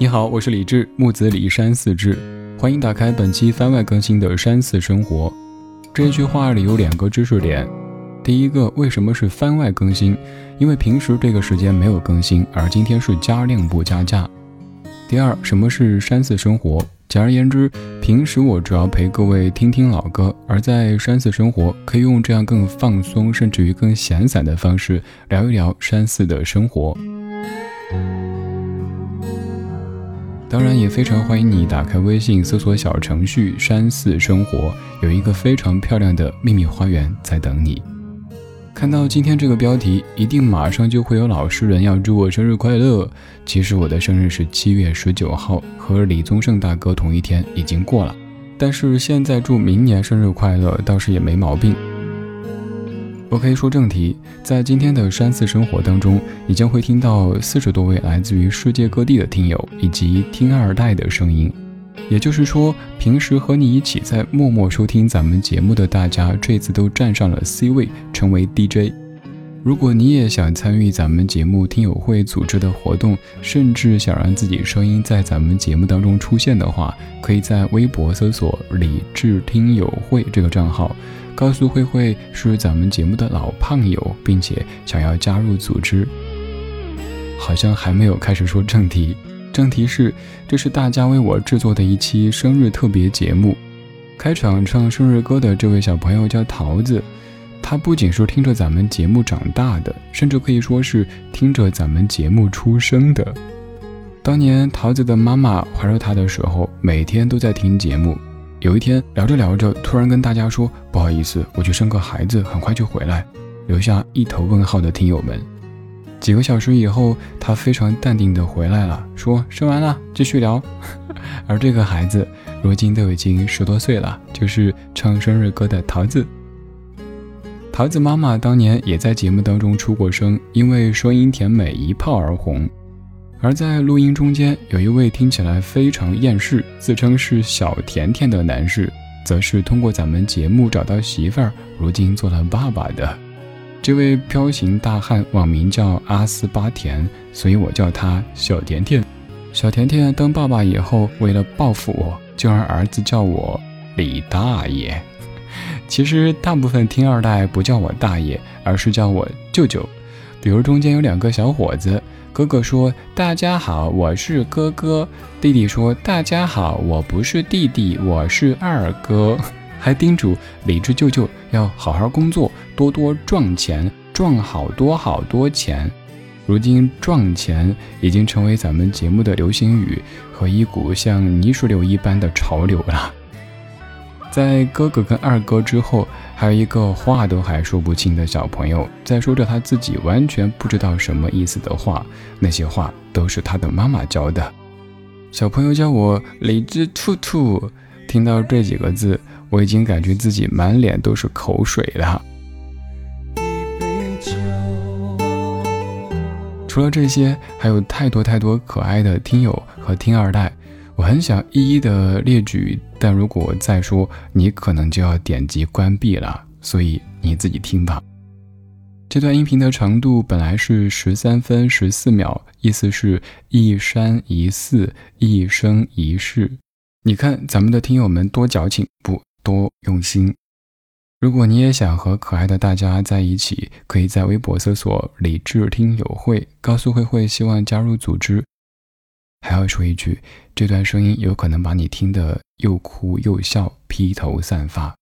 你好，我是李志，木子李山寺志，欢迎打开本期番外更新的山寺生活。这句话里有两个知识点，第一个，为什么是番外更新？因为平时这个时间没有更新，而今天是加量不加价。第二，什么是山寺生活？简而言之，平时我主要陪各位听听老歌，而在山寺生活，可以用这样更放松，甚至于更闲散的方式聊一聊山寺的生活。当然也非常欢迎你打开微信搜索小程序“山寺生活”，有一个非常漂亮的秘密花园在等你。看到今天这个标题，一定马上就会有老实人要祝我生日快乐。其实我的生日是七月十九号，和李宗盛大哥同一天，已经过了。但是现在祝明年生日快乐倒是也没毛病。OK，说正题，在今天的山寺生活当中，你将会听到四十多位来自于世界各地的听友以及听二代的声音。也就是说，平时和你一起在默默收听咱们节目的大家，这次都站上了 C 位，成为 DJ。如果你也想参与咱们节目听友会组织的活动，甚至想让自己声音在咱们节目当中出现的话，可以在微博搜索“李智听友会”这个账号。告诉慧慧是咱们节目的老胖友，并且想要加入组织。好像还没有开始说正题，正题是这是大家为我制作的一期生日特别节目。开场唱生日歌的这位小朋友叫桃子，他不仅是听着咱们节目长大的，甚至可以说是听着咱们节目出生的。当年桃子的妈妈怀着他的时候，每天都在听节目。有一天聊着聊着，突然跟大家说：“不好意思，我去生个孩子，很快就回来。”留下一头问号的听友们。几个小时以后，他非常淡定的回来了，说：“生完了，继续聊。”而这个孩子如今都已经十多岁了，就是唱生日歌的桃子。桃子妈妈当年也在节目当中出过声，因为声音甜美一炮而红。而在录音中间，有一位听起来非常厌世、自称是小甜甜的男士，则是通过咱们节目找到媳妇儿，如今做了爸爸的。这位彪形大汉网名叫阿斯巴甜，所以我叫他小甜甜。小甜甜当爸爸以后，为了报复我，就让儿子叫我李大爷。其实大部分听二代不叫我大爷，而是叫我舅舅。比如中间有两个小伙子。哥哥说：“大家好，我是哥哥。”弟弟说：“大家好，我不是弟弟，我是二哥。”还叮嘱李智舅舅要好好工作，多多赚钱，赚好多好多钱。如今“赚钱”已经成为咱们节目的流行语和一股像泥石流一般的潮流了。在哥哥跟二哥之后，还有一个话都还说不清的小朋友，在说着他自己完全不知道什么意思的话。那些话都是他的妈妈教的。小朋友叫我李智兔兔，听到这几个字，我已经感觉自己满脸都是口水了。除了这些，还有太多太多可爱的听友和听二代。我很想一一的列举，但如果再说，你可能就要点击关闭了，所以你自己听吧。这段音频的长度本来是十三分十四秒，意思是一山一寺，一生一世。你看咱们的听友们多矫情，不多用心。如果你也想和可爱的大家在一起，可以在微博搜索“理智听友会”，告诉慧慧希望加入组织。还要说一句，这段声音有可能把你听得又哭又笑、披头散发。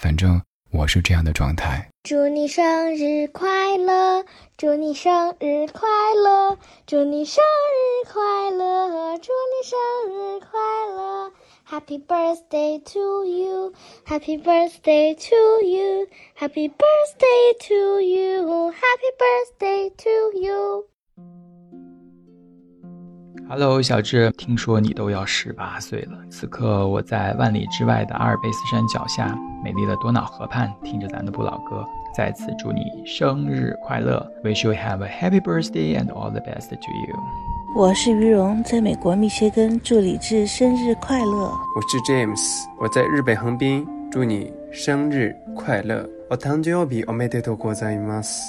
反正我是这样的状态。祝你生日快乐！祝你生日快乐！祝你生日快乐！祝你生日快乐！Happy birthday to you! Happy birthday to you! Happy birthday to you! Happy birthday to you! Hello，小智，听说你都要十八岁了。此刻我在万里之外的阿尔卑斯山脚下，美丽的多瑙河畔，听着咱的不老歌，再次祝你生日快乐！Wish you have a happy birthday and all the best to you。我是于荣，在美国密歇根，祝李智生日快乐。我是 James，我在日本横滨，祝你生日快乐。我誕生日おめでとうございます。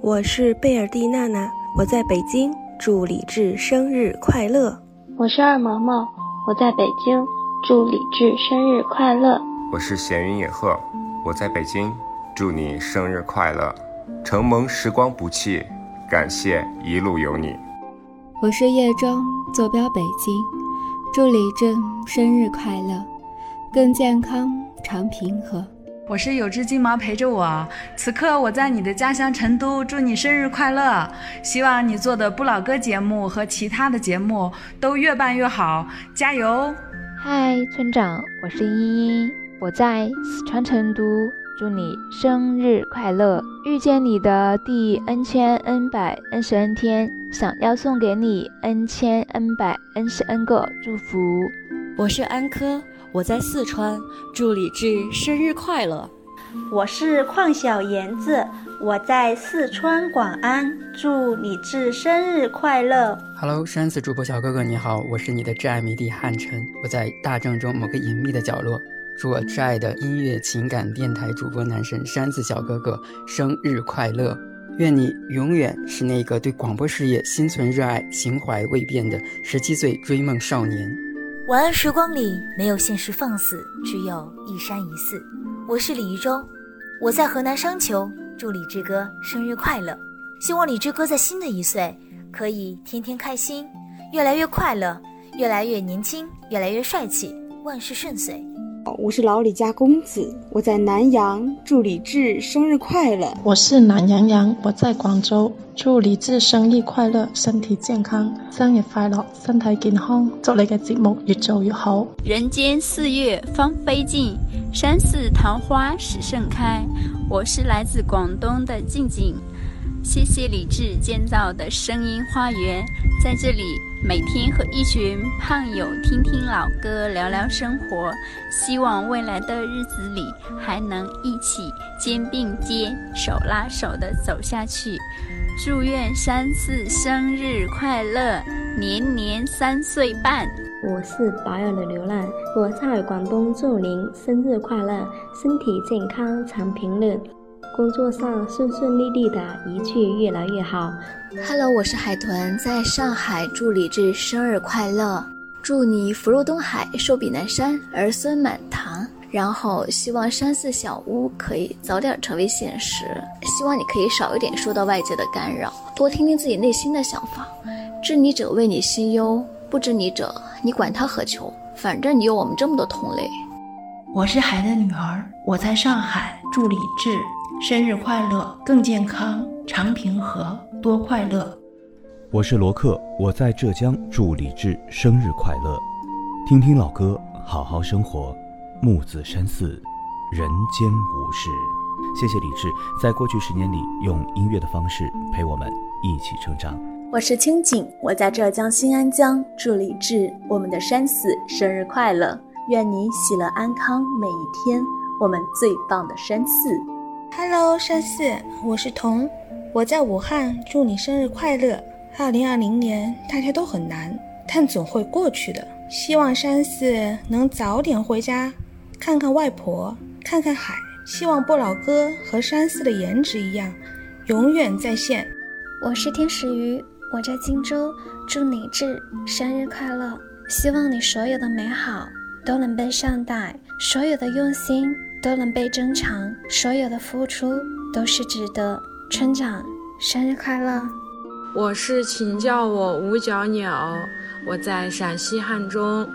我是贝尔蒂娜娜，我在北京。 祝李志生日快乐！我是二毛毛，我在北京，祝李志生日快乐。我是闲云野鹤，我在北京，祝你生日快乐。承蒙时光不弃，感谢一路有你。我是叶中，坐标北京，祝李志生日快乐，更健康常平和。我是有只金毛陪着我，此刻我在你的家乡成都，祝你生日快乐！希望你做的不老歌节目和其他的节目都越办越好，加油！嗨，村长，我是依依，我在四川成都，祝你生日快乐！遇见你的第 n 千 n 百 n 十 n 天，想要送给你 n 千 n 百 n 十 n 个祝福。我是安科。我在四川，祝李志生日快乐。我是邝小妍子，我在四川广安，祝李志生日快乐。Hello，山子主播小哥哥你好，我是你的挚爱迷弟汉晨，我在大郑州某个隐秘的角落，祝我挚爱的音乐情感电台主播男神山子小哥哥生日快乐，愿你永远是那个对广播事业心存热爱、情怀未变的十七岁追梦少年。晚安时光里没有现实放肆，只有一山一寺。我是李一舟，我在河南商丘，祝李志哥生日快乐！希望李志哥在新的一岁可以天天开心，越来越快乐，越来越年轻，越来越帅气，万事顺遂。我是老李家公子，我在南阳，祝李志生日快乐。我是懒羊羊，我在广州，祝李志生日快乐，身体健康，生日快乐，身体健康，祝你嘅节目越做越好。人间四月芳菲尽，山寺桃花始盛开。我是来自广东的静静。谢谢李志建造的声音花园，在这里每天和一群胖友听听老歌，聊聊生活。希望未来的日子里还能一起肩并肩、手拉手的走下去。祝愿山四生日快乐，年年三岁半。我是保养的流浪，我在广东，祝您生日快乐，身体健康，常平乐。工作上顺顺利利的，一切越来越好。Hello，我是海豚，在上海，祝李志生日快乐，祝你福如东海，寿比南山，儿孙满堂。然后希望山寺小屋可以早点成为现实，希望你可以少一点受到外界的干扰，多听听自己内心的想法。知你者为你心忧，不知你者，你管他何求？反正你有我们这么多同类。我是海的女儿，我在上海，祝李志。生日快乐，更健康，常平和，多快乐。我是罗克，我在浙江，祝李志生日快乐。听听老歌，好好生活。木子山寺，人间无事。谢谢李志，在过去十年里，用音乐的方式陪我们一起成长。我是清景，我在浙江新安江，祝李志我们的山寺生日快乐，愿你喜乐安康每一天。我们最棒的山寺。Hello，山寺，我是彤，我在武汉，祝你生日快乐。二零二零年大家都很难，但总会过去的。希望山寺能早点回家，看看外婆，看看海。希望不老哥和山寺的颜值一样，永远在线。我是天使鱼，我在荆州，祝你志生日快乐。希望你所有的美好都能被善待，所有的用心。都能被珍藏，所有的付出都是值得。村长，生日快乐！我是请叫我五角鸟，我在陕西汉中，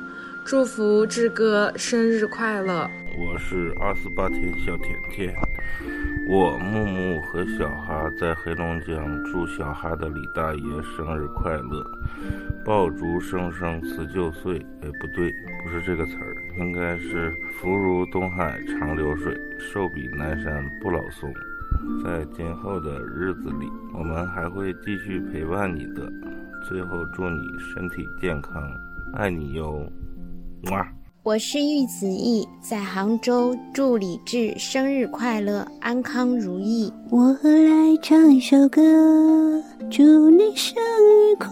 祝福志哥生日快乐。我是二十八天小甜甜，我木木和小哈在黑龙江，祝小哈的李大爷生日快乐。爆竹声声辞旧岁，哎，不对，不是这个词儿，应该是福如东海长流水，寿比南山不老松。在今后的日子里，我们还会继续陪伴你的。最后，祝你身体健康，爱你哟，哇！我是玉子毅，在杭州，祝李志生日快乐，安康如意。我来唱一首歌，祝你生日快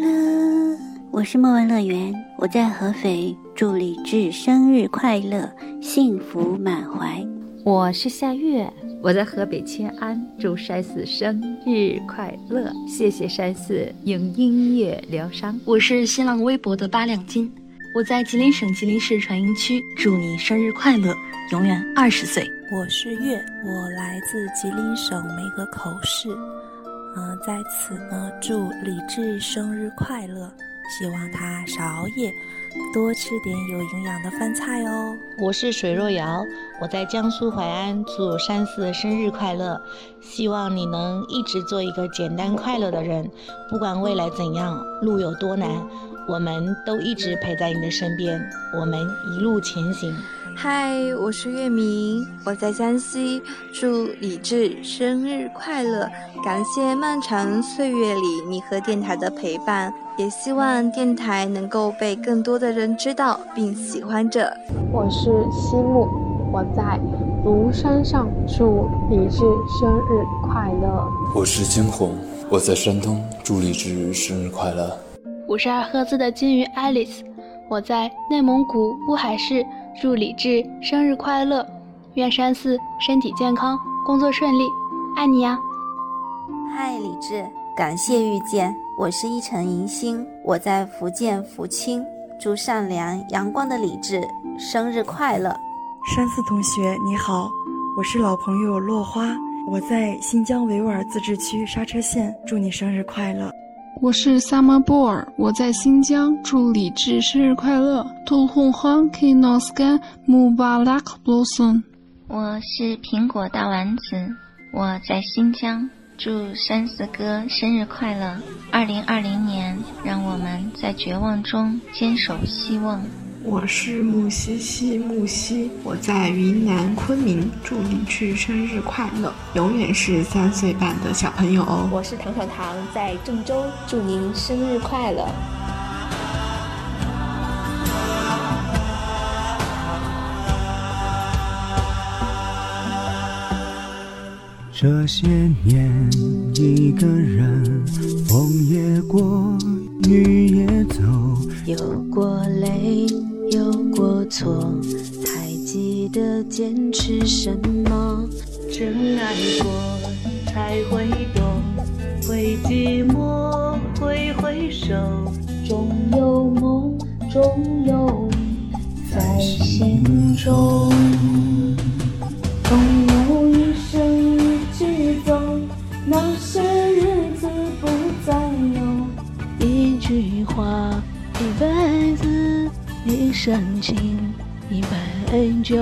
乐。我是莫文乐园，我在合肥，祝李志生日快乐，幸福满怀。我是夏月，我在河北迁安，祝山寺生日快乐！谢谢山寺用音乐疗伤。我是新浪微博的八两金，我在吉林省吉林市船营区，祝你生日快乐，永远二十岁。我是月，我来自吉林省梅河口市，嗯，在此呢，祝李志生日快乐，希望他少熬夜。多吃点有营养的饭菜哦。我是水若瑶，我在江苏淮安，祝山寺生日快乐！希望你能一直做一个简单快乐的人，不管未来怎样，路有多难，我们都一直陪在你的身边，我们一路前行。嗨，我是月明，我在江西，祝李志生日快乐！感谢漫长岁月里你和电台的陪伴，也希望电台能够被更多的人知道并喜欢着。我是西木，我在庐山上，祝李志生日快乐。我是金红，我在山东，祝李志生日快乐。我是二赫兹的金鱼 Alice，我在内蒙古乌海市。祝李志生日快乐，愿山寺身体健康，工作顺利，爱你呀！嗨，李志，感谢遇见，我是一城银星，我在福建福清，祝善良阳光的李志生日快乐。山寺同学你好，我是老朋友落花，我在新疆维吾尔自治区莎车县，祝你生日快乐。我是 summer boy，，我在新疆，祝李志生日快乐。图红欢 k i n o s k a n Mubarak Blossom。我是苹果大丸子，我在新疆，祝山寺哥生日快乐。二零二零年，让我们在绝望中坚守希望。我是木西西木西，我在云南昆明，祝你去生日快乐，永远是三岁半的小朋友哦。我是糖糖糖，在郑州，祝您生日快乐。这些年，一个人，风也过，雨也走，有过泪。有过错，还记得坚持什么？真爱过才会懂，会寂寞，会回首，终有梦，终有你在心中。一生情，一杯酒。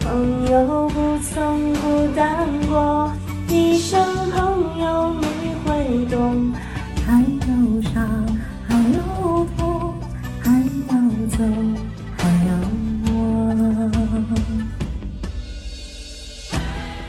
朋友不曾孤单过，一生朋友你会懂。还有伤，还有痛，还要走，还有我。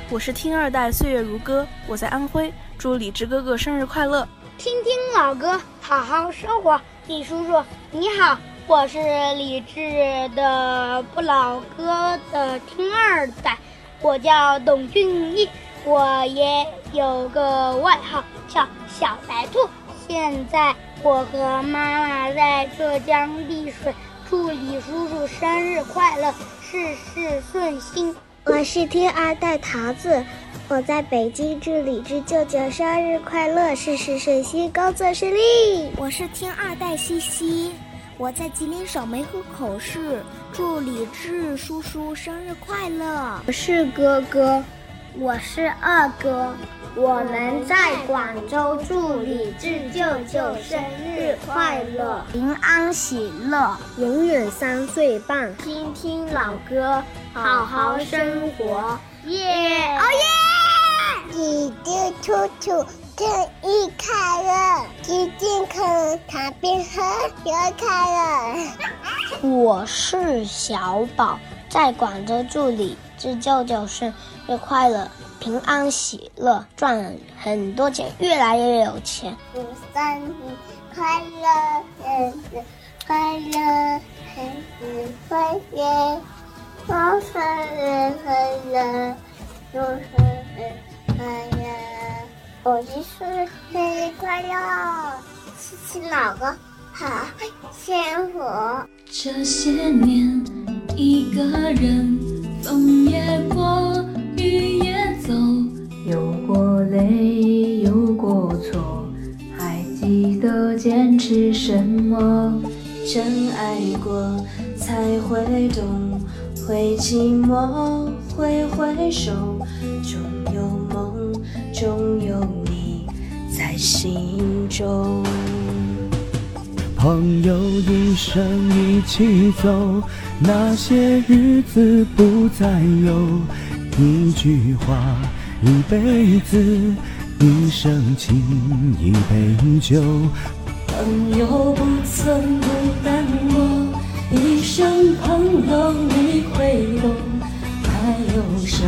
我是听二代岁月如歌，我在安徽，祝李志哥哥生日快乐。听听老歌，好好生活。李叔叔你好。我是李志的不老歌的听二代，我叫董俊逸，我也有个外号叫小白兔。现在我和妈妈在浙江丽水，祝李叔叔生日快乐，事事顺心。我是听二代桃子，我在北京，祝李志舅舅生日快乐，事事顺心，工作顺利。我是听二代西西。我在吉林省梅河口市，祝李志叔叔生日快乐。我是哥哥，我是二哥，我们在广州，祝李志舅舅生日快乐，平安喜乐，永远三岁半。听听老歌，好好生活，耶！哦耶！李志兔兔。生日快乐，健健康，糖边喝，生日快乐！我是小宝，在广州祝李志舅舅生日快乐，平安喜乐，赚很多钱，越来越有钱。祝生日快乐，生日快乐，生日快乐，祝生日快乐，祝生日快乐。我是生日快乐，谢谢老公，好幸福。这些年，一个人，风也过，雨也走，有过泪，有过错，还记得坚持什么？真爱过，才会懂，会寂寞，会回首，终有梦。梦，终有你在心中。朋友一生一起走，那些日子不再有。一句话，一辈子，一生情，一杯酒。朋友不曾孤单过，一生朋友你会懂。还有伤，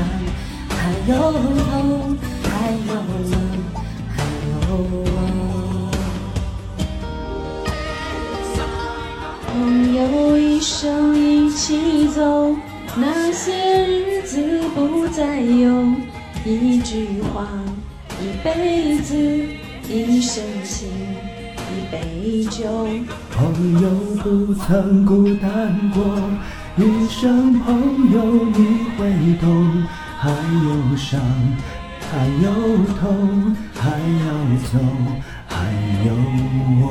还有痛，手一起走，那些日子不再有。一句话，一辈子，一生情。一杯酒，朋友不曾孤单过，一声朋友你会懂。还有伤，还有痛，还要走，还有我。